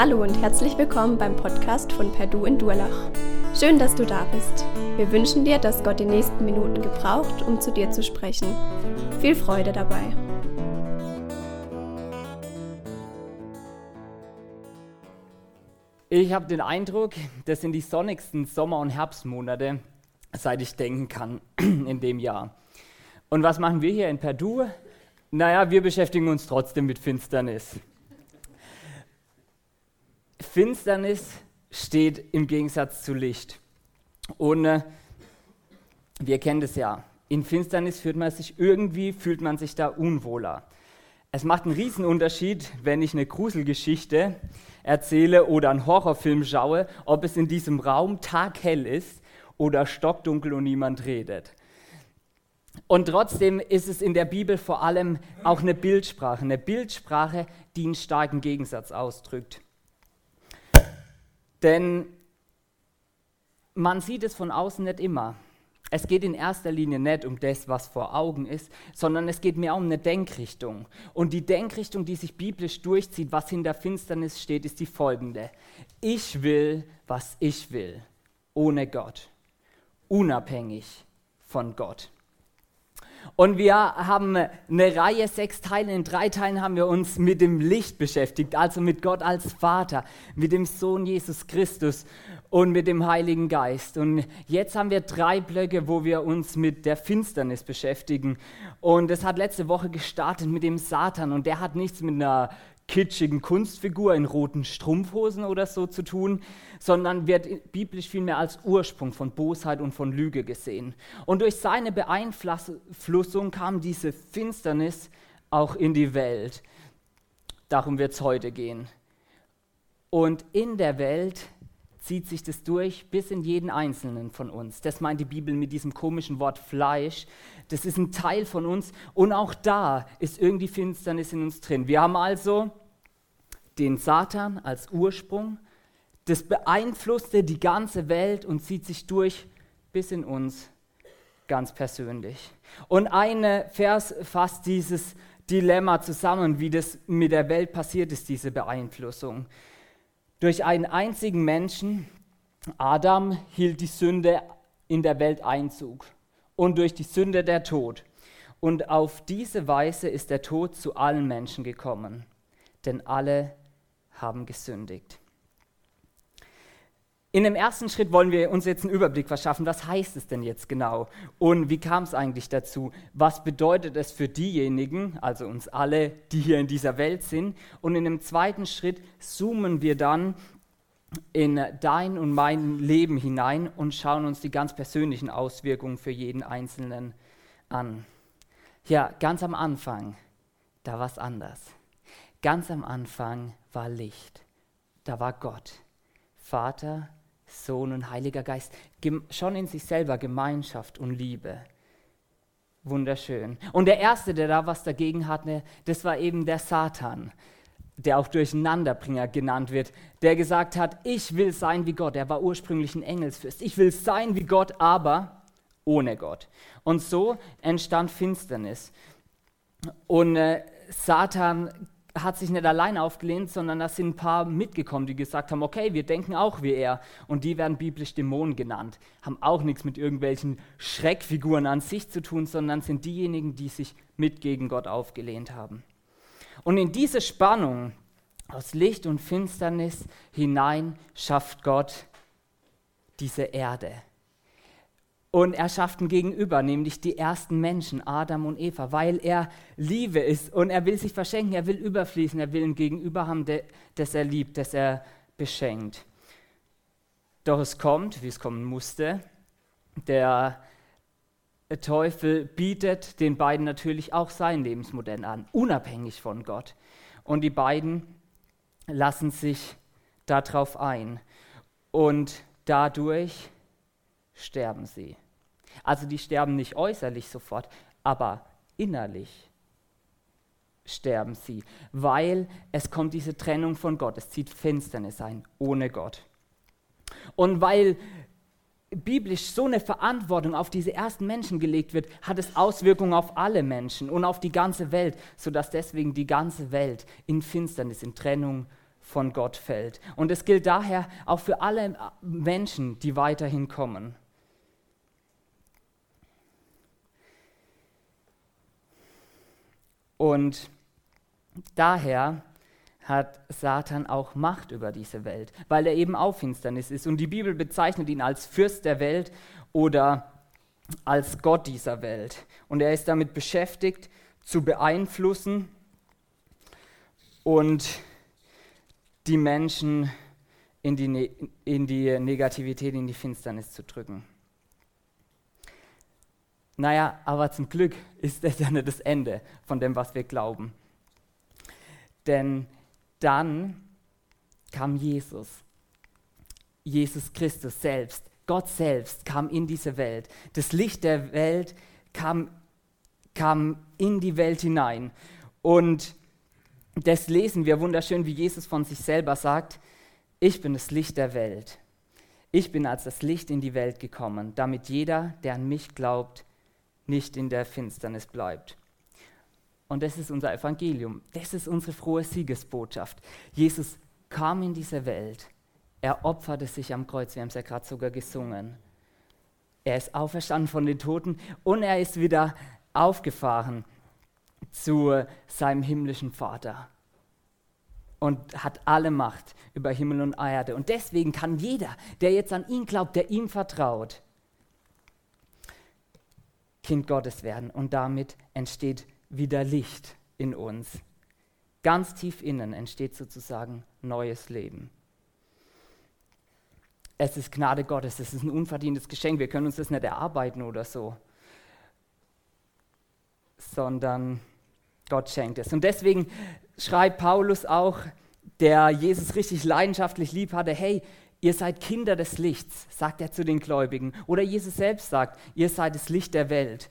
Hallo und herzlich willkommen beim Podcast von Perdu in Durlach. Schön, dass du da bist. Wir wünschen dir, dass Gott die nächsten Minuten gebraucht, um zu dir zu sprechen. Viel Freude dabei. Ich habe den Eindruck, das sind die sonnigsten Sommer- und Herbstmonate, seit ich denken kann, in dem Jahr. Und was machen wir hier in Perdu? Naja, wir beschäftigen uns trotzdem mit Finsternis. Finsternis steht im Gegensatz zu Licht. Und äh, wir kennen das ja. In Finsternis fühlt man sich irgendwie, fühlt man sich da unwohler. Es macht einen Riesenunterschied, wenn ich eine Gruselgeschichte erzähle oder einen Horrorfilm schaue, ob es in diesem Raum taghell ist oder stockdunkel und niemand redet. Und trotzdem ist es in der Bibel vor allem auch eine Bildsprache, eine Bildsprache, die einen starken Gegensatz ausdrückt. Denn man sieht es von außen nicht immer. Es geht in erster Linie nicht um das, was vor Augen ist, sondern es geht mehr um eine Denkrichtung. Und die Denkrichtung, die sich biblisch durchzieht, was hinter Finsternis steht, ist die folgende. Ich will, was ich will, ohne Gott, unabhängig von Gott. Und wir haben eine Reihe, sechs Teile. In drei Teilen haben wir uns mit dem Licht beschäftigt, also mit Gott als Vater, mit dem Sohn Jesus Christus und mit dem Heiligen Geist. Und jetzt haben wir drei Blöcke, wo wir uns mit der Finsternis beschäftigen. Und es hat letzte Woche gestartet mit dem Satan und der hat nichts mit einer kitschigen Kunstfigur in roten Strumpfhosen oder so zu tun, sondern wird biblisch vielmehr als Ursprung von Bosheit und von Lüge gesehen. Und durch seine Beeinflussung kam diese Finsternis auch in die Welt. Darum wird es heute gehen. Und in der Welt zieht sich das durch bis in jeden einzelnen von uns. Das meint die Bibel mit diesem komischen Wort Fleisch. Das ist ein Teil von uns und auch da ist irgendwie Finsternis in uns drin. Wir haben also den Satan als Ursprung. Das beeinflusste die ganze Welt und zieht sich durch bis in uns ganz persönlich. Und ein Vers fasst dieses Dilemma zusammen, wie das mit der Welt passiert ist, diese Beeinflussung. Durch einen einzigen Menschen, Adam, hielt die Sünde in der Welt Einzug und durch die Sünde der Tod. Und auf diese Weise ist der Tod zu allen Menschen gekommen, denn alle haben gesündigt. In dem ersten Schritt wollen wir uns jetzt einen Überblick verschaffen, was heißt es denn jetzt genau und wie kam es eigentlich dazu? Was bedeutet es für diejenigen, also uns alle, die hier in dieser Welt sind? Und in dem zweiten Schritt zoomen wir dann in dein und mein Leben hinein und schauen uns die ganz persönlichen Auswirkungen für jeden Einzelnen an. Ja, ganz am Anfang, da war es anders. Ganz am Anfang war Licht. Da war Gott, Vater, Sohn und Heiliger Geist, schon in sich selber Gemeinschaft und Liebe. Wunderschön. Und der Erste, der da was dagegen hatte, das war eben der Satan, der auch Durcheinanderbringer genannt wird, der gesagt hat, ich will sein wie Gott. Er war ursprünglich ein Engelsfürst. Ich will sein wie Gott, aber ohne Gott. Und so entstand Finsternis. Und äh, Satan hat sich nicht allein aufgelehnt, sondern da sind ein paar mitgekommen, die gesagt haben, okay, wir denken auch wie er. Und die werden biblisch Dämonen genannt. Haben auch nichts mit irgendwelchen Schreckfiguren an sich zu tun, sondern sind diejenigen, die sich mit gegen Gott aufgelehnt haben. Und in diese Spannung aus Licht und Finsternis hinein schafft Gott diese Erde. Und er schafft ein Gegenüber, nämlich die ersten Menschen, Adam und Eva, weil er Liebe ist und er will sich verschenken, er will überfließen, er will ein Gegenüber haben, das er liebt, das er beschenkt. Doch es kommt, wie es kommen musste, der Teufel bietet den beiden natürlich auch sein Lebensmodell an, unabhängig von Gott. Und die beiden lassen sich darauf ein. Und dadurch sterben sie. Also die sterben nicht äußerlich sofort, aber innerlich sterben sie, weil es kommt diese Trennung von Gott, es zieht Finsternis ein, ohne Gott. Und weil biblisch so eine Verantwortung auf diese ersten Menschen gelegt wird, hat es Auswirkungen auf alle Menschen und auf die ganze Welt, sodass deswegen die ganze Welt in Finsternis, in Trennung von Gott fällt. Und es gilt daher auch für alle Menschen, die weiterhin kommen. Und daher hat Satan auch Macht über diese Welt, weil er eben auch Finsternis ist. Und die Bibel bezeichnet ihn als Fürst der Welt oder als Gott dieser Welt. Und er ist damit beschäftigt, zu beeinflussen und die Menschen in die, ne in die Negativität, in die Finsternis zu drücken. Naja, aber zum Glück ist das ja nicht das Ende von dem, was wir glauben. Denn dann kam Jesus. Jesus Christus selbst, Gott selbst kam in diese Welt. Das Licht der Welt kam, kam in die Welt hinein. Und das lesen wir wunderschön, wie Jesus von sich selber sagt, ich bin das Licht der Welt. Ich bin als das Licht in die Welt gekommen, damit jeder, der an mich glaubt, nicht in der Finsternis bleibt. Und das ist unser Evangelium. Das ist unsere frohe Siegesbotschaft. Jesus kam in diese Welt. Er opferte sich am Kreuz. Wir haben es ja gerade sogar gesungen. Er ist auferstanden von den Toten und er ist wieder aufgefahren zu seinem himmlischen Vater und hat alle Macht über Himmel und Erde. Und deswegen kann jeder, der jetzt an ihn glaubt, der ihm vertraut, Kind Gottes werden. Und damit entsteht wieder Licht in uns. Ganz tief innen entsteht sozusagen neues Leben. Es ist Gnade Gottes, es ist ein unverdientes Geschenk. Wir können uns das nicht erarbeiten oder so, sondern Gott schenkt es. Und deswegen schreibt Paulus auch, der Jesus richtig leidenschaftlich lieb hatte, hey, ihr seid Kinder des Lichts, sagt er zu den Gläubigen. Oder Jesus selbst sagt, ihr seid das Licht der Welt.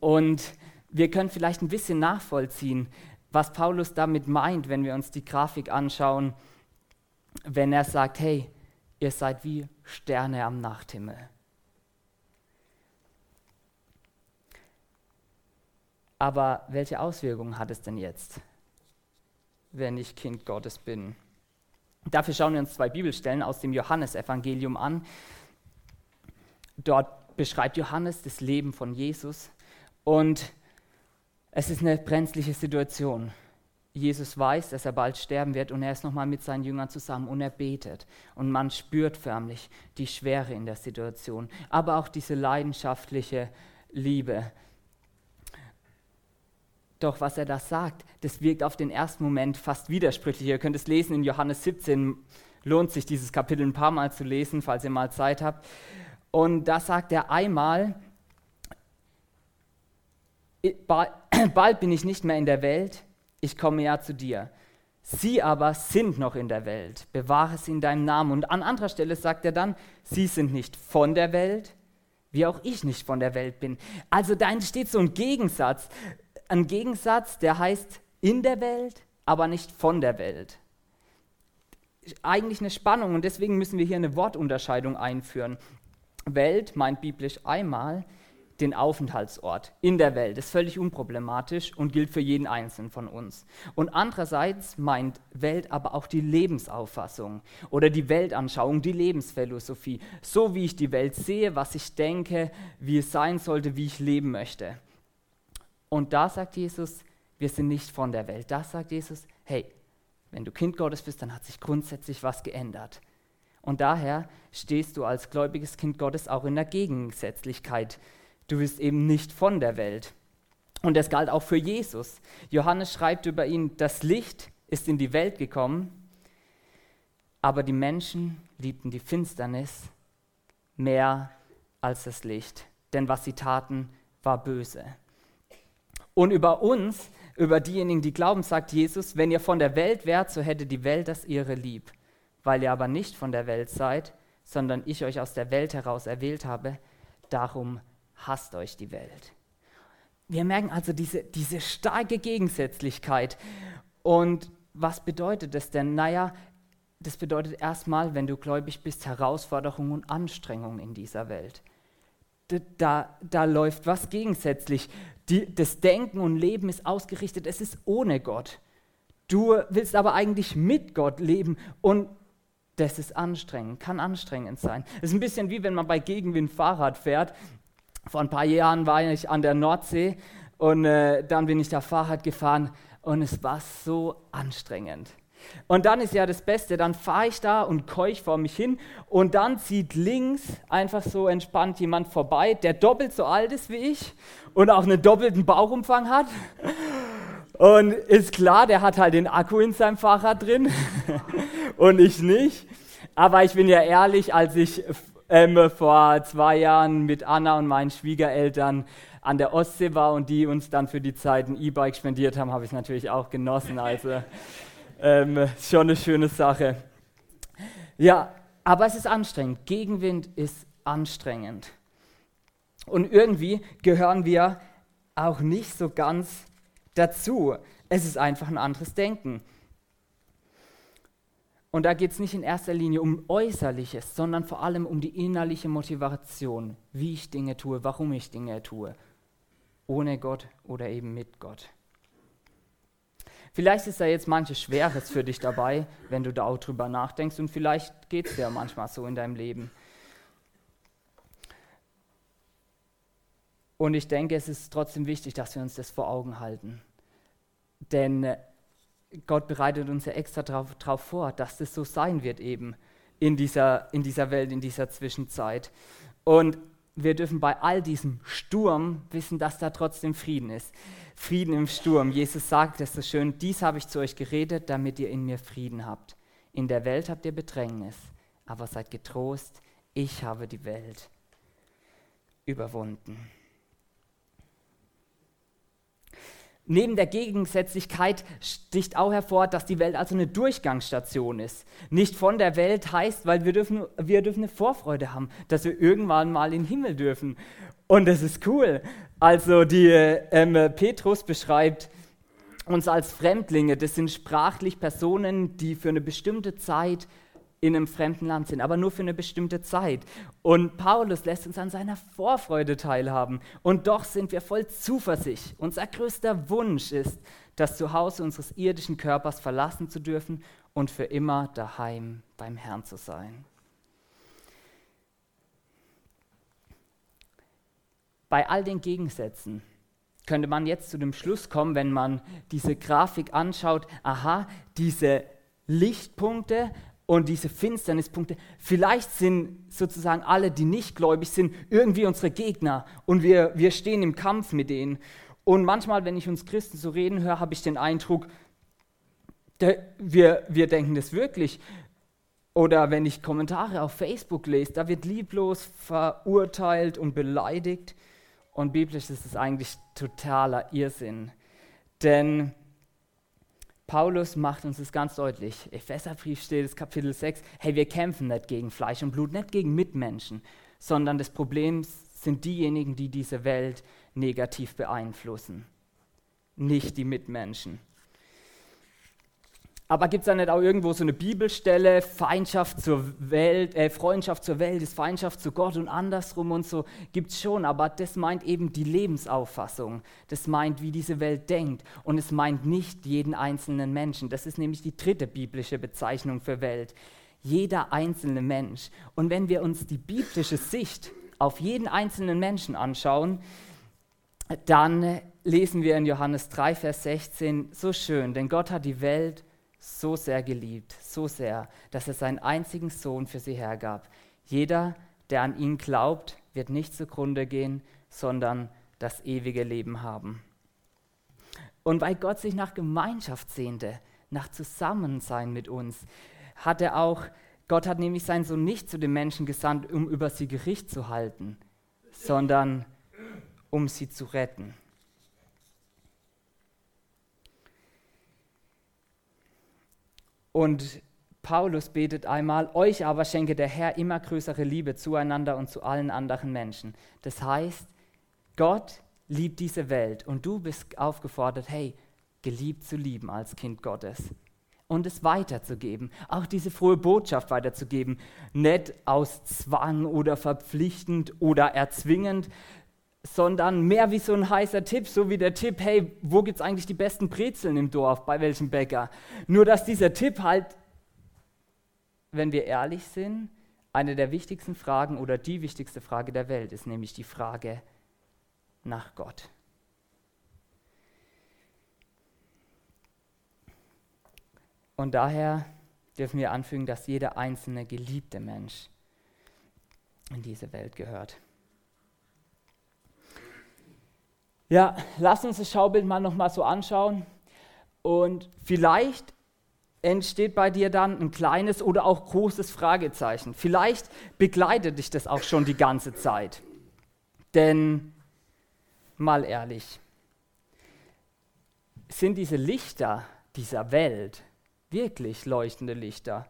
Und wir können vielleicht ein bisschen nachvollziehen, was Paulus damit meint, wenn wir uns die Grafik anschauen, wenn er sagt, hey, ihr seid wie Sterne am Nachthimmel. Aber welche Auswirkungen hat es denn jetzt, wenn ich Kind Gottes bin? Dafür schauen wir uns zwei Bibelstellen aus dem Johannesevangelium an. Dort beschreibt Johannes das Leben von Jesus und es ist eine brenzliche Situation. Jesus weiß, dass er bald sterben wird und er ist nochmal mit seinen Jüngern zusammen und er betet. Und man spürt förmlich die Schwere in der Situation, aber auch diese leidenschaftliche Liebe. Doch was er da sagt, das wirkt auf den ersten Moment fast widersprüchlich. Ihr könnt es lesen in Johannes 17, lohnt sich dieses Kapitel ein paar Mal zu lesen, falls ihr mal Zeit habt. Und da sagt er einmal, bald bin ich nicht mehr in der Welt, ich komme ja zu dir. Sie aber sind noch in der Welt, bewahre sie in deinem Namen. Und an anderer Stelle sagt er dann, sie sind nicht von der Welt, wie auch ich nicht von der Welt bin. Also da entsteht so ein Gegensatz, ein Gegensatz, der heißt in der Welt, aber nicht von der Welt. Eigentlich eine Spannung und deswegen müssen wir hier eine Wortunterscheidung einführen. Welt meint biblisch einmal den Aufenthaltsort in der Welt. Ist völlig unproblematisch und gilt für jeden Einzelnen von uns. Und andererseits meint Welt aber auch die Lebensauffassung oder die Weltanschauung, die Lebensphilosophie. So wie ich die Welt sehe, was ich denke, wie es sein sollte, wie ich leben möchte. Und da sagt Jesus, wir sind nicht von der Welt. Da sagt Jesus, hey, wenn du Kind Gottes bist, dann hat sich grundsätzlich was geändert. Und daher stehst du als gläubiges Kind Gottes auch in der Gegensätzlichkeit Du bist eben nicht von der Welt. Und das galt auch für Jesus. Johannes schreibt über ihn, das Licht ist in die Welt gekommen, aber die Menschen liebten die Finsternis mehr als das Licht, denn was sie taten, war böse. Und über uns, über diejenigen, die glauben, sagt Jesus, wenn ihr von der Welt wärt, so hätte die Welt das ihre lieb. Weil ihr aber nicht von der Welt seid, sondern ich euch aus der Welt heraus erwählt habe, darum hasst euch die Welt. Wir merken also diese, diese starke Gegensätzlichkeit. Und was bedeutet das denn? Naja, das bedeutet erstmal, wenn du gläubig bist, Herausforderungen und Anstrengungen in dieser Welt. Da, da, da läuft was gegensätzlich. Die, das Denken und Leben ist ausgerichtet, es ist ohne Gott. Du willst aber eigentlich mit Gott leben und das ist anstrengend, kann anstrengend sein. Es ist ein bisschen wie wenn man bei Gegenwind Fahrrad fährt. Vor ein paar Jahren war ich an der Nordsee und äh, dann bin ich da Fahrrad gefahren und es war so anstrengend. Und dann ist ja das Beste, dann fahre ich da und keuch vor mich hin und dann zieht links einfach so entspannt jemand vorbei, der doppelt so alt ist wie ich und auch einen doppelten Bauchumfang hat. Und ist klar, der hat halt den Akku in seinem Fahrrad drin und ich nicht. Aber ich bin ja ehrlich, als ich ähm, vor zwei Jahren mit Anna und meinen Schwiegereltern an der Ostsee war und die uns dann für die Zeit ein E-Bike spendiert haben, habe ich natürlich auch genossen. Also ähm, schon eine schöne Sache. Ja, aber es ist anstrengend. Gegenwind ist anstrengend. Und irgendwie gehören wir auch nicht so ganz dazu. Es ist einfach ein anderes Denken. Und da geht es nicht in erster Linie um Äußerliches, sondern vor allem um die innerliche Motivation, wie ich Dinge tue, warum ich Dinge tue. Ohne Gott oder eben mit Gott. Vielleicht ist da jetzt manches Schweres für dich dabei, wenn du da auch drüber nachdenkst und vielleicht geht es dir manchmal so in deinem Leben. Und ich denke, es ist trotzdem wichtig, dass wir uns das vor Augen halten. Denn äh, Gott bereitet uns ja extra darauf vor, dass das so sein wird eben in dieser, in dieser Welt, in dieser Zwischenzeit. Und wir dürfen bei all diesem Sturm wissen, dass da trotzdem Frieden ist. Frieden im Sturm. Jesus sagt es so schön, dies habe ich zu euch geredet, damit ihr in mir Frieden habt. In der Welt habt ihr Bedrängnis, aber seid getrost, ich habe die Welt überwunden. Neben der Gegensätzlichkeit sticht auch hervor, dass die Welt also eine Durchgangsstation ist. Nicht von der Welt heißt, weil wir dürfen, wir dürfen eine Vorfreude haben, dass wir irgendwann mal in den Himmel dürfen. Und das ist cool. Also die ähm, Petrus beschreibt uns als Fremdlinge. Das sind sprachlich Personen, die für eine bestimmte Zeit in einem fremden Land sind, aber nur für eine bestimmte Zeit. Und Paulus lässt uns an seiner Vorfreude teilhaben. Und doch sind wir voll Zuversicht. Unser größter Wunsch ist, das Zuhause unseres irdischen Körpers verlassen zu dürfen und für immer daheim beim Herrn zu sein. Bei all den Gegensätzen könnte man jetzt zu dem Schluss kommen, wenn man diese Grafik anschaut, aha, diese Lichtpunkte und diese Finsternispunkte, vielleicht sind sozusagen alle, die nicht gläubig sind, irgendwie unsere Gegner und wir, wir stehen im Kampf mit denen. Und manchmal, wenn ich uns Christen so reden höre, habe ich den Eindruck, wir, wir denken das wirklich. Oder wenn ich Kommentare auf Facebook lese, da wird lieblos verurteilt und beleidigt. Und biblisch ist es eigentlich totaler Irrsinn. Denn Paulus macht uns das ganz deutlich. Epheserbrief steht es Kapitel 6, hey, wir kämpfen nicht gegen Fleisch und Blut, nicht gegen Mitmenschen, sondern das Problem sind diejenigen, die diese Welt negativ beeinflussen, nicht die Mitmenschen. Aber gibt es da nicht auch irgendwo so eine Bibelstelle, Feindschaft zur Welt, äh, Freundschaft zur Welt ist Feindschaft zu Gott und andersrum und so? Gibt es schon, aber das meint eben die Lebensauffassung. Das meint, wie diese Welt denkt. Und es meint nicht jeden einzelnen Menschen. Das ist nämlich die dritte biblische Bezeichnung für Welt. Jeder einzelne Mensch. Und wenn wir uns die biblische Sicht auf jeden einzelnen Menschen anschauen, dann lesen wir in Johannes 3, Vers 16 so schön, denn Gott hat die Welt so sehr geliebt, so sehr, dass er seinen einzigen Sohn für sie hergab. Jeder, der an ihn glaubt, wird nicht zugrunde gehen, sondern das ewige Leben haben. Und weil Gott sich nach Gemeinschaft sehnte, nach Zusammensein mit uns, hat er auch, Gott hat nämlich seinen Sohn nicht zu den Menschen gesandt, um über sie Gericht zu halten, sondern um sie zu retten. Und Paulus betet einmal, euch aber schenke der Herr immer größere Liebe zueinander und zu allen anderen Menschen. Das heißt, Gott liebt diese Welt und du bist aufgefordert, hey, geliebt zu lieben als Kind Gottes und es weiterzugeben, auch diese frohe Botschaft weiterzugeben, nicht aus Zwang oder verpflichtend oder erzwingend, sondern mehr wie so ein heißer Tipp, so wie der Tipp, hey, wo gibt es eigentlich die besten Brezeln im Dorf, bei welchem Bäcker? Nur dass dieser Tipp halt, wenn wir ehrlich sind, eine der wichtigsten Fragen oder die wichtigste Frage der Welt ist, nämlich die Frage nach Gott. Und daher dürfen wir anfügen, dass jeder einzelne geliebte Mensch in diese Welt gehört. Ja, lass uns das Schaubild mal nochmal so anschauen. Und vielleicht entsteht bei dir dann ein kleines oder auch großes Fragezeichen. Vielleicht begleitet dich das auch schon die ganze Zeit. Denn, mal ehrlich, sind diese Lichter dieser Welt wirklich leuchtende Lichter?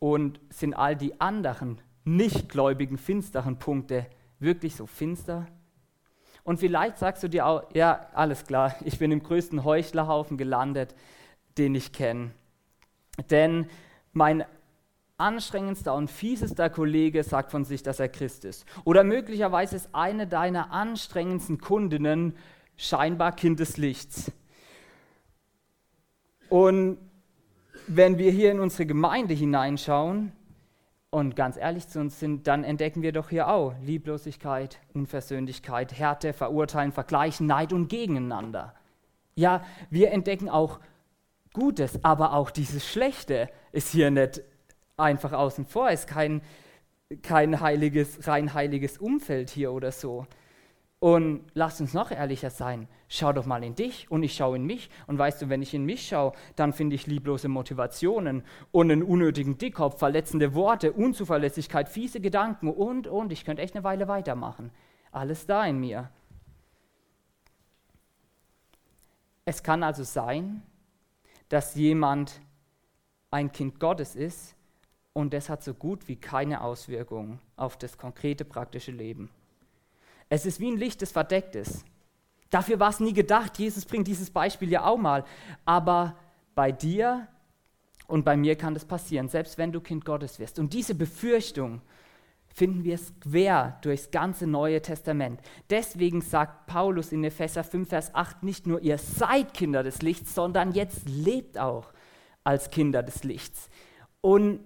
Und sind all die anderen nichtgläubigen, finsteren Punkte wirklich so finster? Und vielleicht sagst du dir auch, ja, alles klar, ich bin im größten Heuchlerhaufen gelandet, den ich kenne. Denn mein anstrengendster und fiesester Kollege sagt von sich, dass er Christ ist. Oder möglicherweise ist eine deiner anstrengendsten Kundinnen scheinbar Kind des Lichts. Und wenn wir hier in unsere Gemeinde hineinschauen, und ganz ehrlich zu uns sind, dann entdecken wir doch hier auch Lieblosigkeit, Unversöhnlichkeit, Härte, Verurteilen, Vergleichen, Neid und Gegeneinander. Ja, wir entdecken auch Gutes, aber auch dieses Schlechte ist hier nicht einfach außen vor, ist kein, kein heiliges, rein heiliges Umfeld hier oder so. Und lass uns noch ehrlicher sein. Schau doch mal in dich und ich schaue in mich. Und weißt du, wenn ich in mich schaue, dann finde ich lieblose Motivationen und einen unnötigen Dickkopf, verletzende Worte, Unzuverlässigkeit, fiese Gedanken und, und. Ich könnte echt eine Weile weitermachen. Alles da in mir. Es kann also sein, dass jemand ein Kind Gottes ist und das hat so gut wie keine Auswirkungen auf das konkrete praktische Leben. Es ist wie ein Licht, das verdeckt ist. Dafür war es nie gedacht. Jesus bringt dieses Beispiel ja auch mal. Aber bei dir und bei mir kann das passieren, selbst wenn du Kind Gottes wirst. Und diese Befürchtung finden wir quer durchs ganze Neue Testament. Deswegen sagt Paulus in Epheser 5, Vers 8 nicht nur, ihr seid Kinder des Lichts, sondern jetzt lebt auch als Kinder des Lichts. Und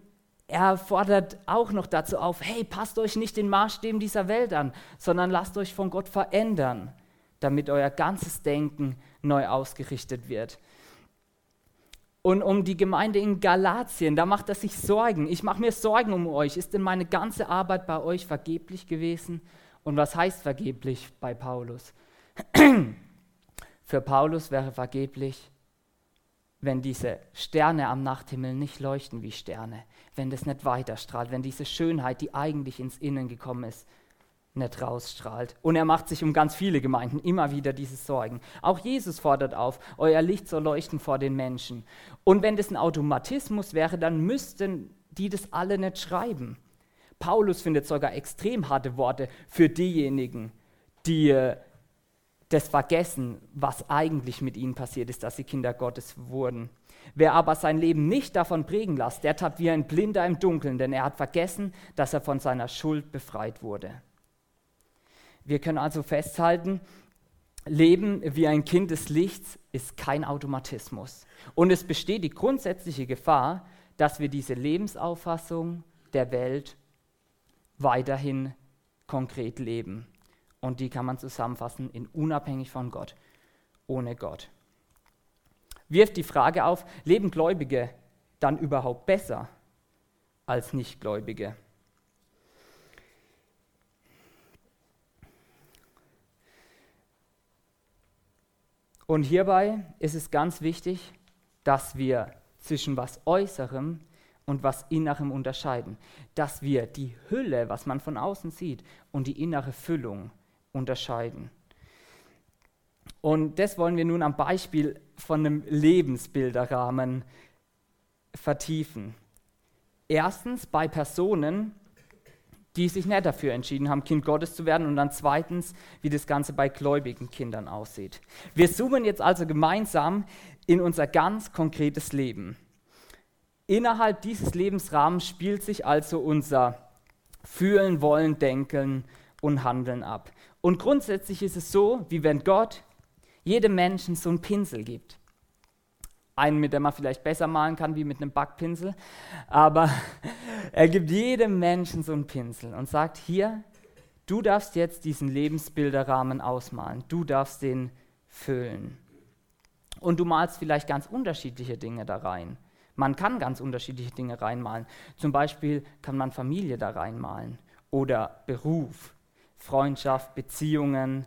er fordert auch noch dazu auf, hey, passt euch nicht den Maßstäben dieser Welt an, sondern lasst euch von Gott verändern, damit euer ganzes Denken neu ausgerichtet wird. Und um die Gemeinde in Galatien, da macht er sich Sorgen. Ich mache mir Sorgen um euch. Ist denn meine ganze Arbeit bei euch vergeblich gewesen? Und was heißt vergeblich bei Paulus? Für Paulus wäre vergeblich, wenn diese Sterne am Nachthimmel nicht leuchten wie Sterne, wenn das nicht weiterstrahlt, wenn diese Schönheit, die eigentlich ins Innen gekommen ist, nicht rausstrahlt. Und er macht sich um ganz viele Gemeinden immer wieder diese Sorgen. Auch Jesus fordert auf, euer Licht soll leuchten vor den Menschen. Und wenn das ein Automatismus wäre, dann müssten die das alle nicht schreiben. Paulus findet sogar extrem harte Worte für diejenigen, die äh, das vergessen, was eigentlich mit ihnen passiert ist, dass sie Kinder Gottes wurden. Wer aber sein Leben nicht davon prägen lässt, der tappt wie ein Blinder im Dunkeln, denn er hat vergessen, dass er von seiner Schuld befreit wurde. Wir können also festhalten, Leben wie ein Kind des Lichts ist kein Automatismus. Und es besteht die grundsätzliche Gefahr, dass wir diese Lebensauffassung der Welt weiterhin konkret leben. Und die kann man zusammenfassen in unabhängig von Gott, ohne Gott. Wirft die Frage auf, leben Gläubige dann überhaupt besser als Nichtgläubige? Und hierbei ist es ganz wichtig, dass wir zwischen was Äußerem und was Innerem unterscheiden. Dass wir die Hülle, was man von außen sieht, und die innere Füllung unterscheiden. Und das wollen wir nun am Beispiel von einem Lebensbilderrahmen vertiefen. Erstens bei Personen, die sich nicht dafür entschieden haben, Kind Gottes zu werden. Und dann zweitens, wie das Ganze bei gläubigen Kindern aussieht. Wir zoomen jetzt also gemeinsam in unser ganz konkretes Leben. Innerhalb dieses Lebensrahmens spielt sich also unser Fühlen, Wollen, Denken und handeln ab. Und grundsätzlich ist es so, wie wenn Gott jedem Menschen so einen Pinsel gibt. Einen, mit dem man vielleicht besser malen kann wie mit einem Backpinsel. Aber er gibt jedem Menschen so einen Pinsel und sagt, hier, du darfst jetzt diesen Lebensbilderrahmen ausmalen. Du darfst den füllen. Und du malst vielleicht ganz unterschiedliche Dinge da rein. Man kann ganz unterschiedliche Dinge reinmalen. Zum Beispiel kann man Familie da reinmalen oder Beruf, Freundschaft, Beziehungen,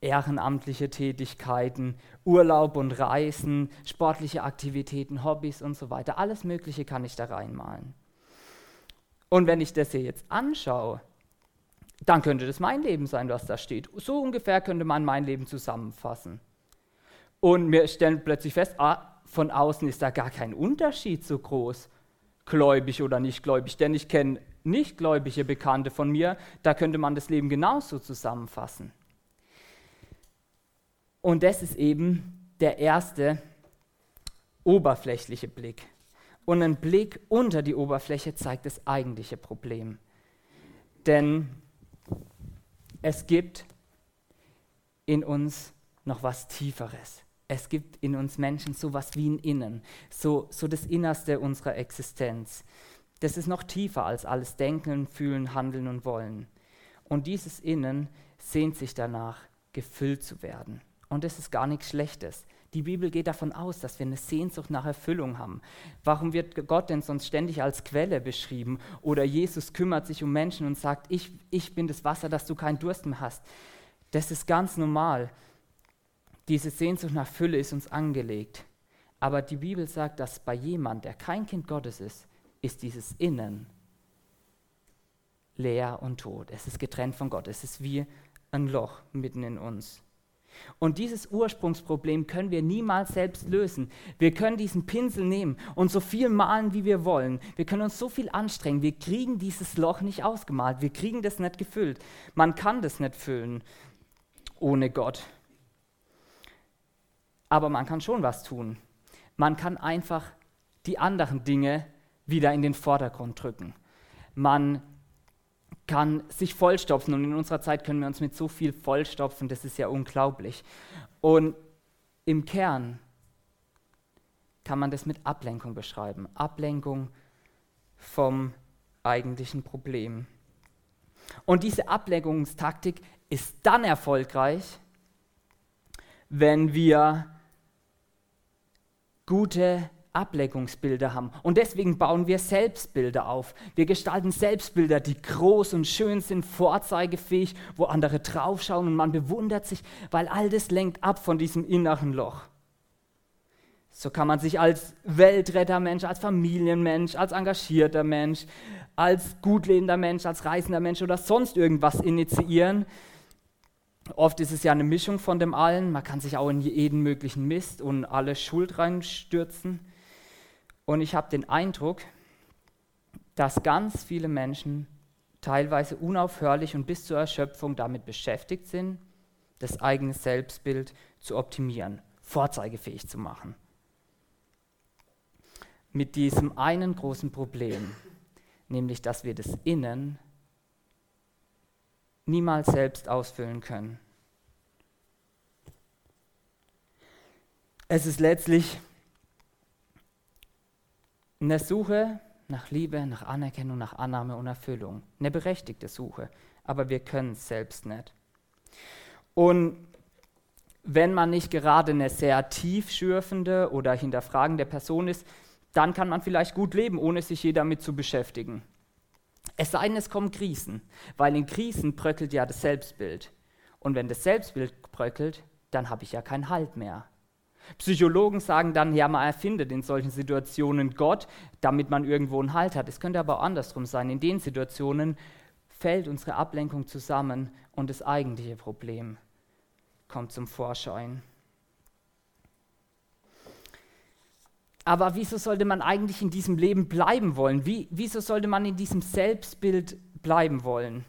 ehrenamtliche Tätigkeiten, Urlaub und Reisen, sportliche Aktivitäten, Hobbys und so weiter. Alles Mögliche kann ich da reinmalen. Und wenn ich das hier jetzt anschaue, dann könnte das mein Leben sein, was da steht. So ungefähr könnte man mein Leben zusammenfassen. Und wir stellen plötzlich fest, ah, von außen ist da gar kein Unterschied so groß, gläubig oder nicht gläubig. Denn ich kenne nichtgläubige Bekannte von mir, da könnte man das Leben genauso zusammenfassen. Und das ist eben der erste oberflächliche Blick. Und ein Blick unter die Oberfläche zeigt das eigentliche Problem. Denn es gibt in uns noch was Tieferes. Es gibt in uns Menschen so was wie ein Innen, so, so das Innerste unserer Existenz. Das ist noch tiefer als alles Denken, Fühlen, Handeln und Wollen. Und dieses Innen sehnt sich danach, gefüllt zu werden. Und das ist gar nichts Schlechtes. Die Bibel geht davon aus, dass wir eine Sehnsucht nach Erfüllung haben. Warum wird Gott denn sonst ständig als Quelle beschrieben? Oder Jesus kümmert sich um Menschen und sagt, ich, ich bin das Wasser, dass du keinen Durst mehr hast. Das ist ganz normal. Diese Sehnsucht nach Fülle ist uns angelegt. Aber die Bibel sagt, dass bei jemand, der kein Kind Gottes ist, ist dieses Innen leer und tot. Es ist getrennt von Gott. Es ist wie ein Loch mitten in uns. Und dieses Ursprungsproblem können wir niemals selbst lösen. Wir können diesen Pinsel nehmen und so viel malen, wie wir wollen. Wir können uns so viel anstrengen. Wir kriegen dieses Loch nicht ausgemalt. Wir kriegen das nicht gefüllt. Man kann das nicht füllen ohne Gott. Aber man kann schon was tun. Man kann einfach die anderen Dinge wieder in den Vordergrund drücken. Man kann sich vollstopfen und in unserer Zeit können wir uns mit so viel vollstopfen, das ist ja unglaublich. Und im Kern kann man das mit Ablenkung beschreiben. Ablenkung vom eigentlichen Problem. Und diese Ablenkungstaktik ist dann erfolgreich, wenn wir gute Ableckungsbilder haben. Und deswegen bauen wir Selbstbilder auf. Wir gestalten Selbstbilder, die groß und schön sind, vorzeigefähig, wo andere draufschauen und man bewundert sich, weil all das lenkt ab von diesem inneren Loch. So kann man sich als Weltrettermensch, als Familienmensch, als engagierter Mensch, als gutlebender Mensch, als reisender Mensch oder sonst irgendwas initiieren. Oft ist es ja eine Mischung von dem allen. Man kann sich auch in jeden möglichen Mist und alle Schuld reinstürzen. Und ich habe den Eindruck, dass ganz viele Menschen teilweise unaufhörlich und bis zur Erschöpfung damit beschäftigt sind, das eigene Selbstbild zu optimieren, vorzeigefähig zu machen. Mit diesem einen großen Problem, nämlich dass wir das Innen niemals selbst ausfüllen können. Es ist letztlich eine Suche nach Liebe, nach Anerkennung, nach Annahme und Erfüllung. Eine berechtigte Suche, aber wir können es selbst nicht. Und wenn man nicht gerade eine sehr tiefschürfende oder hinterfragende Person ist, dann kann man vielleicht gut leben, ohne sich je damit zu beschäftigen. Es sei denn, es kommen Krisen, weil in Krisen bröckelt ja das Selbstbild. Und wenn das Selbstbild bröckelt, dann habe ich ja keinen Halt mehr. Psychologen sagen dann, ja, man erfindet in solchen Situationen Gott, damit man irgendwo einen Halt hat. Es könnte aber auch andersrum sein. In den Situationen fällt unsere Ablenkung zusammen und das eigentliche Problem kommt zum Vorschein. Aber wieso sollte man eigentlich in diesem Leben bleiben wollen? Wie, wieso sollte man in diesem Selbstbild bleiben wollen?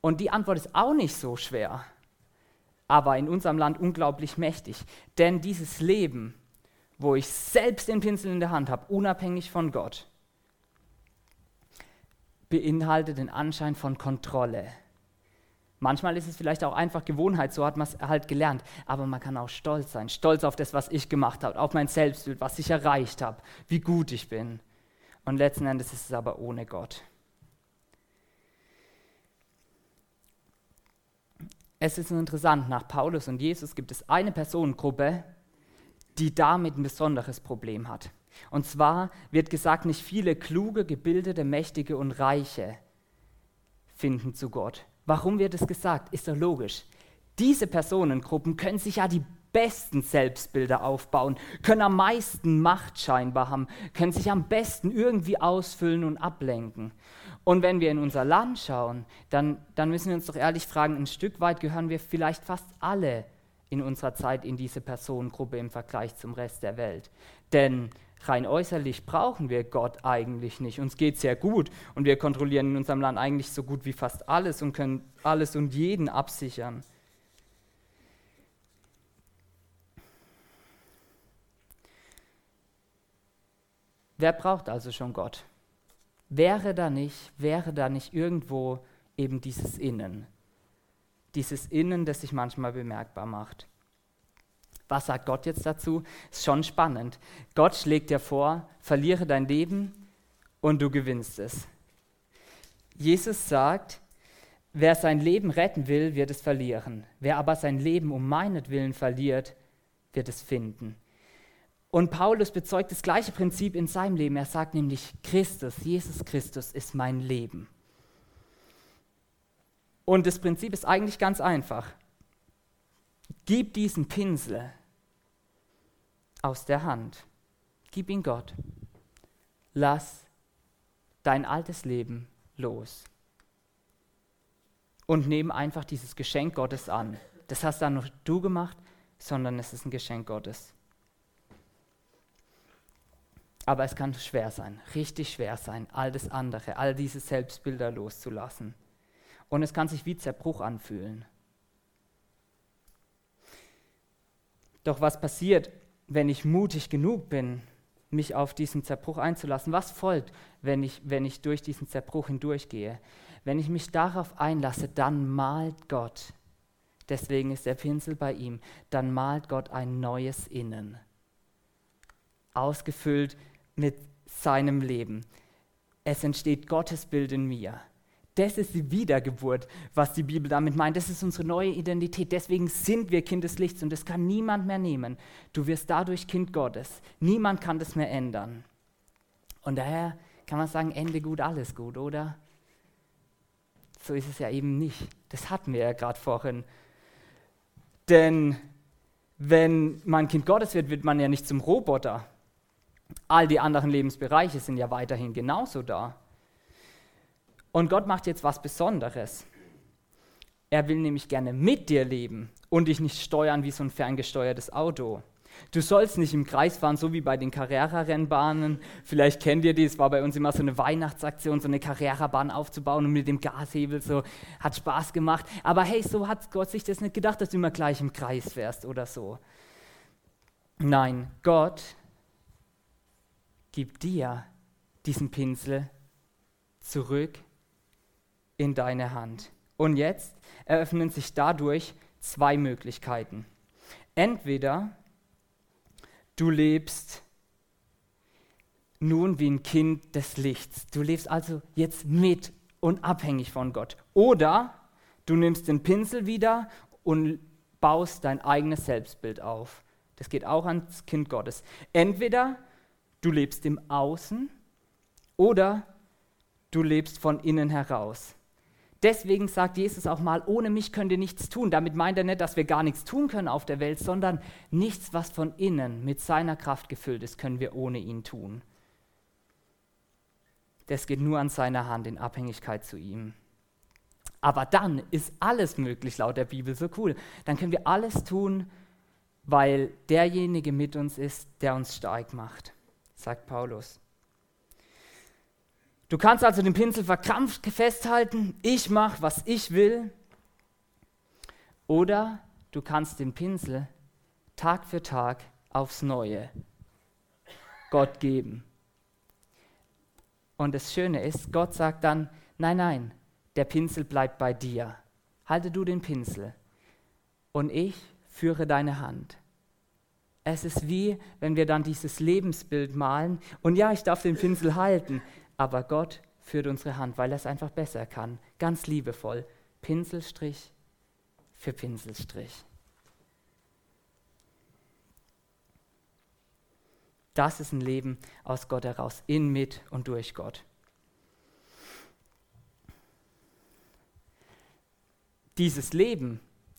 Und die Antwort ist auch nicht so schwer aber in unserem Land unglaublich mächtig. Denn dieses Leben, wo ich selbst den Pinsel in der Hand habe, unabhängig von Gott, beinhaltet den Anschein von Kontrolle, Manchmal ist es vielleicht auch einfach Gewohnheit, so hat man es halt gelernt. Aber man kann auch stolz sein. Stolz auf das, was ich gemacht habe, auf mein Selbstbild, was ich erreicht habe, wie gut ich bin. Und letzten Endes ist es aber ohne Gott. Es ist interessant, nach Paulus und Jesus gibt es eine Personengruppe, die damit ein besonderes Problem hat. Und zwar wird gesagt, nicht viele kluge, gebildete, mächtige und reiche finden zu Gott. Warum wird es gesagt? Ist doch logisch. Diese Personengruppen können sich ja die besten Selbstbilder aufbauen, können am meisten Macht scheinbar haben, können sich am besten irgendwie ausfüllen und ablenken. Und wenn wir in unser Land schauen, dann, dann müssen wir uns doch ehrlich fragen, ein Stück weit gehören wir vielleicht fast alle in unserer Zeit in diese Personengruppe im Vergleich zum Rest der Welt. Denn rein äußerlich brauchen wir Gott eigentlich nicht. Uns geht sehr gut und wir kontrollieren in unserem Land eigentlich so gut wie fast alles und können alles und jeden absichern. Wer braucht also schon Gott? Wäre da nicht, wäre da nicht irgendwo eben dieses Innen? Dieses Innen, das sich manchmal bemerkbar macht. Was sagt Gott jetzt dazu? Ist schon spannend. Gott schlägt dir vor, verliere dein Leben und du gewinnst es. Jesus sagt, wer sein Leben retten will, wird es verlieren. Wer aber sein Leben um meinetwillen verliert, wird es finden. Und Paulus bezeugt das gleiche Prinzip in seinem Leben. Er sagt nämlich, Christus, Jesus Christus ist mein Leben. Und das Prinzip ist eigentlich ganz einfach. Gib diesen Pinsel aus der Hand. Gib ihn Gott. Lass dein altes Leben los. Und nimm einfach dieses Geschenk Gottes an. Das hast dann nicht du gemacht, sondern es ist ein Geschenk Gottes. Aber es kann schwer sein, richtig schwer sein, all das andere, all diese Selbstbilder loszulassen. Und es kann sich wie Zerbruch anfühlen. Doch was passiert, wenn ich mutig genug bin, mich auf diesen Zerbruch einzulassen? Was folgt, wenn ich, wenn ich durch diesen Zerbruch hindurchgehe? Wenn ich mich darauf einlasse, dann malt Gott, deswegen ist der Pinsel bei ihm, dann malt Gott ein neues Innen, ausgefüllt mit seinem Leben. Es entsteht Gottes Bild in mir. Das ist die Wiedergeburt, was die Bibel damit meint. Das ist unsere neue Identität. Deswegen sind wir Kind des Lichts und das kann niemand mehr nehmen. Du wirst dadurch Kind Gottes. Niemand kann das mehr ändern. Und daher kann man sagen, Ende gut, alles gut, oder? So ist es ja eben nicht. Das hatten wir ja gerade vorhin. Denn wenn man Kind Gottes wird, wird man ja nicht zum Roboter. All die anderen Lebensbereiche sind ja weiterhin genauso da. Und Gott macht jetzt was Besonderes. Er will nämlich gerne mit dir leben und dich nicht steuern wie so ein ferngesteuertes Auto. Du sollst nicht im Kreis fahren, so wie bei den Carrera-Rennbahnen. Vielleicht kennt ihr die, es war bei uns immer so eine Weihnachtsaktion, so eine Carrera-Bahn aufzubauen und mit dem Gashebel so, hat Spaß gemacht. Aber hey, so hat Gott sich das nicht gedacht, dass du immer gleich im Kreis fährst oder so. Nein, Gott gibt dir diesen Pinsel zurück in deine Hand. Und jetzt eröffnen sich dadurch zwei Möglichkeiten. Entweder du lebst nun wie ein Kind des Lichts. Du lebst also jetzt mit und abhängig von Gott. Oder du nimmst den Pinsel wieder und baust dein eigenes Selbstbild auf. Das geht auch ans Kind Gottes. Entweder du lebst im Außen oder du lebst von innen heraus. Deswegen sagt Jesus auch mal, ohne mich könnt ihr nichts tun. Damit meint er nicht, dass wir gar nichts tun können auf der Welt, sondern nichts, was von innen mit seiner Kraft gefüllt ist, können wir ohne ihn tun. Das geht nur an seiner Hand in Abhängigkeit zu ihm. Aber dann ist alles möglich laut der Bibel, so cool. Dann können wir alles tun, weil derjenige mit uns ist, der uns stark macht, sagt Paulus. Du kannst also den Pinsel verkrampft festhalten, ich mache, was ich will. Oder du kannst den Pinsel Tag für Tag aufs Neue Gott geben. Und das Schöne ist, Gott sagt dann, nein, nein, der Pinsel bleibt bei dir. halte du den Pinsel und ich führe deine Hand. Es ist wie, wenn wir dann dieses Lebensbild malen und ja, ich darf den Pinsel halten, aber Gott führt unsere Hand, weil er es einfach besser kann. Ganz liebevoll. Pinselstrich für Pinselstrich. Das ist ein Leben aus Gott heraus, in, mit und durch Gott. Dieses Leben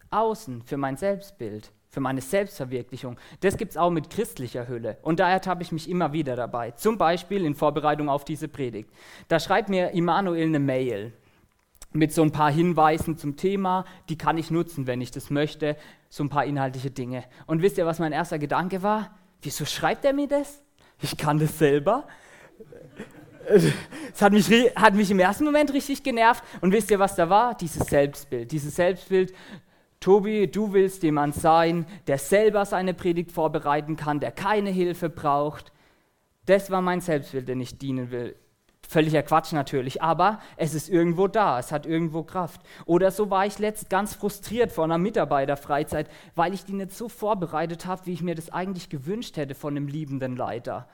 außen für mein Selbstbild, für meine Selbstverwirklichung, das gibt es auch mit christlicher Hülle. Und daher habe ich mich immer wieder dabei. Zum Beispiel in Vorbereitung auf diese Predigt. Da schreibt mir Immanuel eine Mail mit so ein paar Hinweisen zum Thema, die kann ich nutzen, wenn ich das möchte, so ein paar inhaltliche Dinge. Und wisst ihr, was mein erster Gedanke war? Wieso schreibt er mir das? Ich kann das selber. Es hat mich, hat mich im ersten Moment richtig genervt. Und wisst ihr, was da war? Dieses Selbstbild. Dieses Selbstbild, Tobi, du willst jemand sein, der selber seine Predigt vorbereiten kann, der keine Hilfe braucht. Das war mein Selbstbild, den ich dienen will. Völliger Quatsch natürlich, aber es ist irgendwo da, es hat irgendwo Kraft. Oder so war ich letzt ganz frustriert vor einer Mitarbeiterfreizeit, weil ich die nicht so vorbereitet habe, wie ich mir das eigentlich gewünscht hätte von einem liebenden Leiter.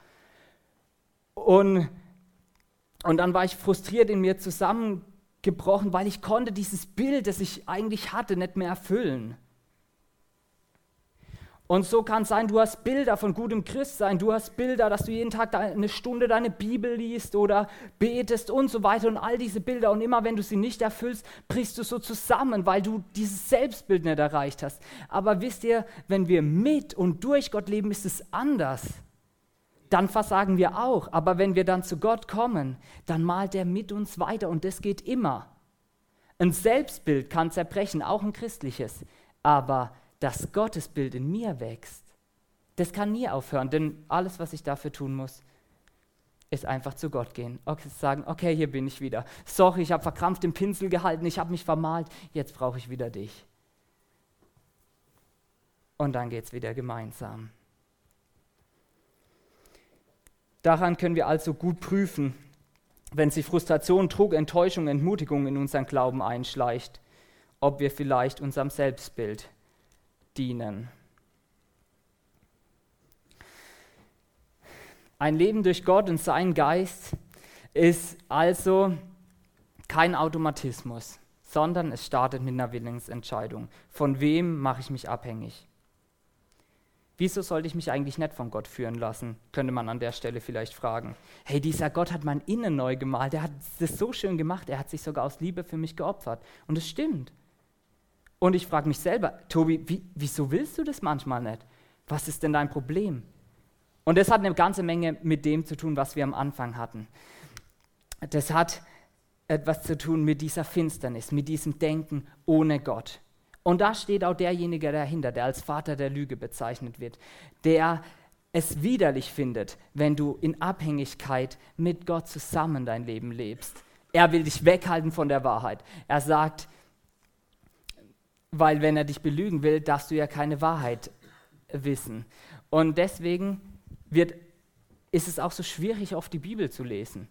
Und, und dann war ich frustriert in mir zusammengebrochen, weil ich konnte dieses Bild, das ich eigentlich hatte, nicht mehr erfüllen. Und so kann es sein, du hast Bilder von gutem Christsein, du hast Bilder, dass du jeden Tag eine Stunde deine Bibel liest oder betest und so weiter und all diese Bilder. Und immer wenn du sie nicht erfüllst, brichst du so zusammen, weil du dieses Selbstbild nicht erreicht hast. Aber wisst ihr, wenn wir mit und durch Gott leben, ist es anders. Dann versagen wir auch. Aber wenn wir dann zu Gott kommen, dann malt er mit uns weiter und das geht immer. Ein Selbstbild kann zerbrechen, auch ein christliches. Aber das Gottesbild in mir wächst, das kann nie aufhören, denn alles, was ich dafür tun muss, ist einfach zu Gott gehen. Okay, sagen, okay, hier bin ich wieder. Sorry, ich habe verkrampft den Pinsel gehalten, ich habe mich vermalt, jetzt brauche ich wieder dich. Und dann geht es wieder gemeinsam. Daran können wir also gut prüfen, wenn sich Frustration, Druck, Enttäuschung, Entmutigung in unseren Glauben einschleicht, ob wir vielleicht unserem Selbstbild dienen. Ein Leben durch Gott und seinen Geist ist also kein Automatismus, sondern es startet mit einer Willensentscheidung. Von wem mache ich mich abhängig? Wieso sollte ich mich eigentlich nicht von Gott führen lassen? Könnte man an der Stelle vielleicht fragen. Hey, dieser Gott hat mein Innen neu gemalt. Er hat das so schön gemacht. Er hat sich sogar aus Liebe für mich geopfert. Und es stimmt. Und ich frage mich selber, Tobi, wie, wieso willst du das manchmal nicht? Was ist denn dein Problem? Und das hat eine ganze Menge mit dem zu tun, was wir am Anfang hatten. Das hat etwas zu tun mit dieser Finsternis, mit diesem Denken ohne Gott. Und da steht auch derjenige dahinter, der als Vater der Lüge bezeichnet wird, der es widerlich findet, wenn du in Abhängigkeit mit Gott zusammen dein Leben lebst. Er will dich weghalten von der Wahrheit. Er sagt, weil wenn er dich belügen will, darfst du ja keine Wahrheit wissen. Und deswegen wird, ist es auch so schwierig, oft die Bibel zu lesen.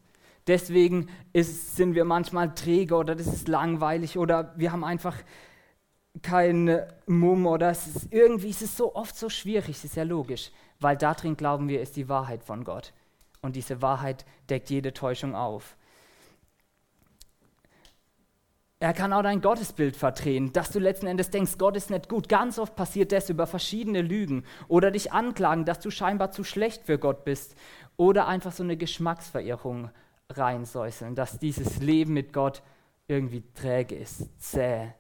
Deswegen ist, sind wir manchmal träge oder das ist langweilig oder wir haben einfach keinen Mumm oder es ist, irgendwie ist es so oft so schwierig, das ist ja logisch, weil darin glauben wir, ist die Wahrheit von Gott. Und diese Wahrheit deckt jede Täuschung auf. Er kann auch dein Gottesbild verdrehen, dass du letzten Endes denkst, Gott ist nicht gut. Ganz oft passiert das über verschiedene Lügen oder dich anklagen, dass du scheinbar zu schlecht für Gott bist oder einfach so eine Geschmacksverirrung reinsäuseln, dass dieses Leben mit Gott irgendwie träge ist, zäh.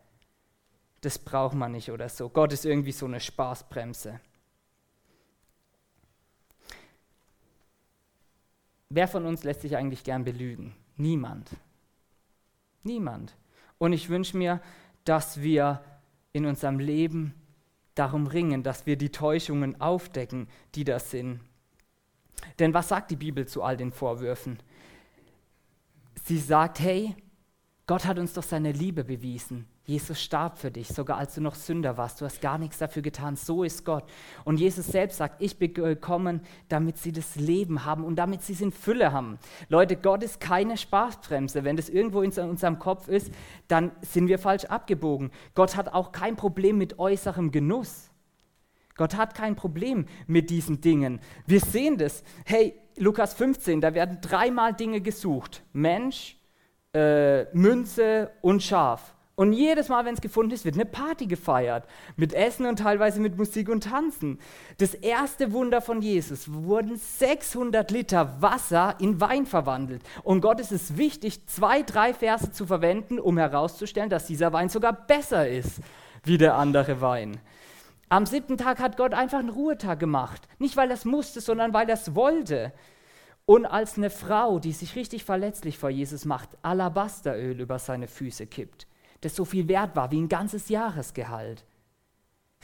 Das braucht man nicht oder so. Gott ist irgendwie so eine Spaßbremse. Wer von uns lässt sich eigentlich gern belügen? Niemand. Niemand. Und ich wünsche mir, dass wir in unserem Leben darum ringen, dass wir die Täuschungen aufdecken, die das sind. Denn was sagt die Bibel zu all den Vorwürfen? Sie sagt, hey, Gott hat uns doch seine Liebe bewiesen. Jesus starb für dich, sogar als du noch Sünder warst. Du hast gar nichts dafür getan. So ist Gott. Und Jesus selbst sagt, ich bin gekommen, damit sie das Leben haben und damit sie es in Fülle haben. Leute, Gott ist keine Spaßbremse. Wenn das irgendwo in unserem Kopf ist, dann sind wir falsch abgebogen. Gott hat auch kein Problem mit äußerem Genuss. Gott hat kein Problem mit diesen Dingen. Wir sehen das. Hey, Lukas 15, da werden dreimal Dinge gesucht. Mensch, äh, Münze und Schaf. Und jedes Mal, wenn es gefunden ist, wird eine Party gefeiert. Mit Essen und teilweise mit Musik und Tanzen. Das erste Wunder von Jesus wurden 600 Liter Wasser in Wein verwandelt. Und Gott ist es wichtig, zwei, drei Verse zu verwenden, um herauszustellen, dass dieser Wein sogar besser ist wie der andere Wein. Am siebten Tag hat Gott einfach einen Ruhetag gemacht. Nicht, weil er es musste, sondern weil er es wollte. Und als eine Frau, die sich richtig verletzlich vor Jesus macht, Alabasteröl über seine Füße kippt, das so viel wert war wie ein ganzes Jahresgehalt,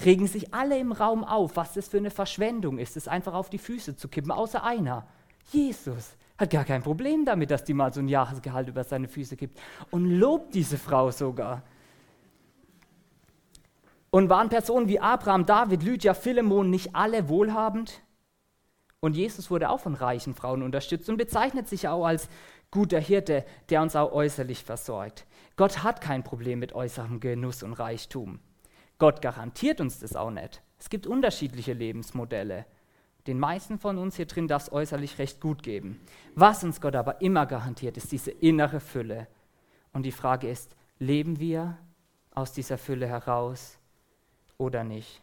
regen sich alle im Raum auf, was das für eine Verschwendung ist, es einfach auf die Füße zu kippen, außer einer. Jesus hat gar kein Problem damit, dass die mal so ein Jahresgehalt über seine Füße kippt und lobt diese Frau sogar. Und waren Personen wie Abraham, David, Lydia, Philemon nicht alle wohlhabend? Und Jesus wurde auch von reichen Frauen unterstützt und bezeichnet sich auch als guter Hirte, der uns auch äußerlich versorgt. Gott hat kein Problem mit äußerem Genuss und Reichtum. Gott garantiert uns das auch nicht. Es gibt unterschiedliche Lebensmodelle. Den meisten von uns hier drin darf es äußerlich recht gut geben. Was uns Gott aber immer garantiert, ist diese innere Fülle. Und die Frage ist, leben wir aus dieser Fülle heraus oder nicht.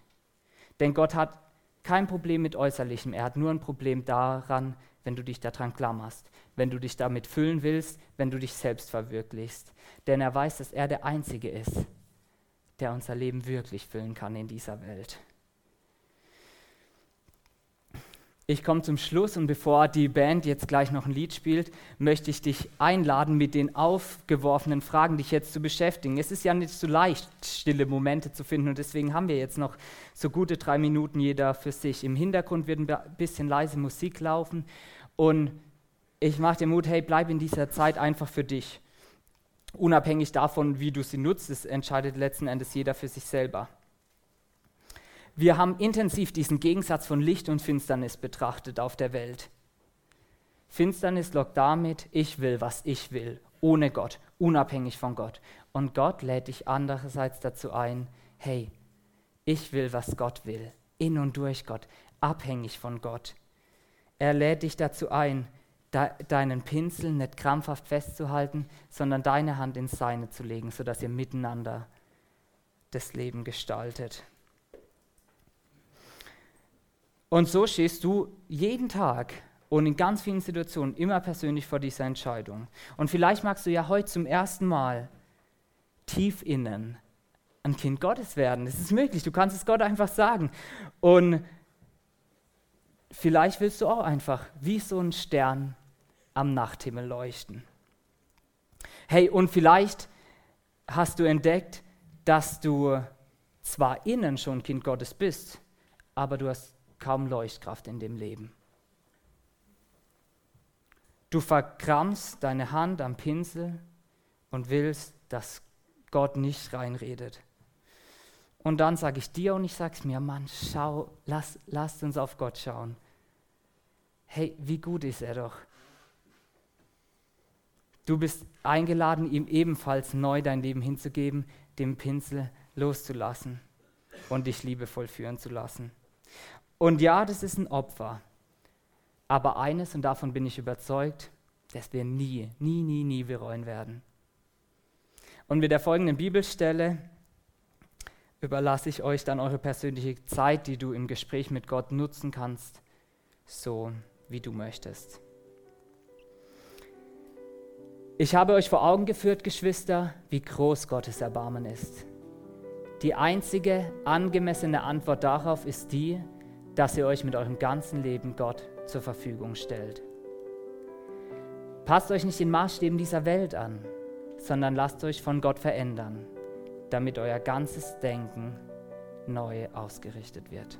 Denn Gott hat kein Problem mit Äußerlichem, er hat nur ein Problem daran, wenn du dich daran klammerst, wenn du dich damit füllen willst, wenn du dich selbst verwirklichst. Denn er weiß, dass er der Einzige ist, der unser Leben wirklich füllen kann in dieser Welt. Ich komme zum Schluss und bevor die Band jetzt gleich noch ein Lied spielt, möchte ich dich einladen, mit den aufgeworfenen Fragen dich jetzt zu beschäftigen. Es ist ja nicht so leicht, stille Momente zu finden und deswegen haben wir jetzt noch so gute drei Minuten jeder für sich. Im Hintergrund wird ein bisschen leise Musik laufen und ich mache dir Mut, hey, bleib in dieser Zeit einfach für dich. Unabhängig davon, wie du sie nutzt, das entscheidet letzten Endes jeder für sich selber. Wir haben intensiv diesen Gegensatz von Licht und Finsternis betrachtet auf der Welt. Finsternis lockt damit, ich will, was ich will, ohne Gott, unabhängig von Gott. Und Gott lädt dich andererseits dazu ein, hey, ich will, was Gott will, in und durch Gott, abhängig von Gott. Er lädt dich dazu ein, deinen Pinsel nicht krampfhaft festzuhalten, sondern deine Hand ins Seine zu legen, sodass ihr miteinander das Leben gestaltet. Und so stehst du jeden Tag und in ganz vielen Situationen immer persönlich vor dieser Entscheidung. Und vielleicht magst du ja heute zum ersten Mal tief innen ein Kind Gottes werden. Das ist möglich, du kannst es Gott einfach sagen. Und vielleicht willst du auch einfach wie so ein Stern am Nachthimmel leuchten. Hey, und vielleicht hast du entdeckt, dass du zwar innen schon Kind Gottes bist, aber du hast kaum Leuchtkraft in dem Leben. Du verkrampfst deine Hand am Pinsel und willst, dass Gott nicht reinredet. Und dann sage ich dir und ich sage es mir, Mann, schau, lass, lasst uns auf Gott schauen. Hey, wie gut ist er doch. Du bist eingeladen, ihm ebenfalls neu dein Leben hinzugeben, den Pinsel loszulassen und dich liebevoll führen zu lassen. Und ja, das ist ein Opfer. Aber eines, und davon bin ich überzeugt, dass wir nie, nie, nie, nie bereuen werden. Und mit der folgenden Bibelstelle überlasse ich euch dann eure persönliche Zeit, die du im Gespräch mit Gott nutzen kannst, so wie du möchtest. Ich habe euch vor Augen geführt, Geschwister, wie groß Gottes Erbarmen ist. Die einzige angemessene Antwort darauf ist die, dass ihr euch mit eurem ganzen Leben Gott zur Verfügung stellt. Passt euch nicht den Maßstäben dieser Welt an, sondern lasst euch von Gott verändern, damit euer ganzes Denken neu ausgerichtet wird.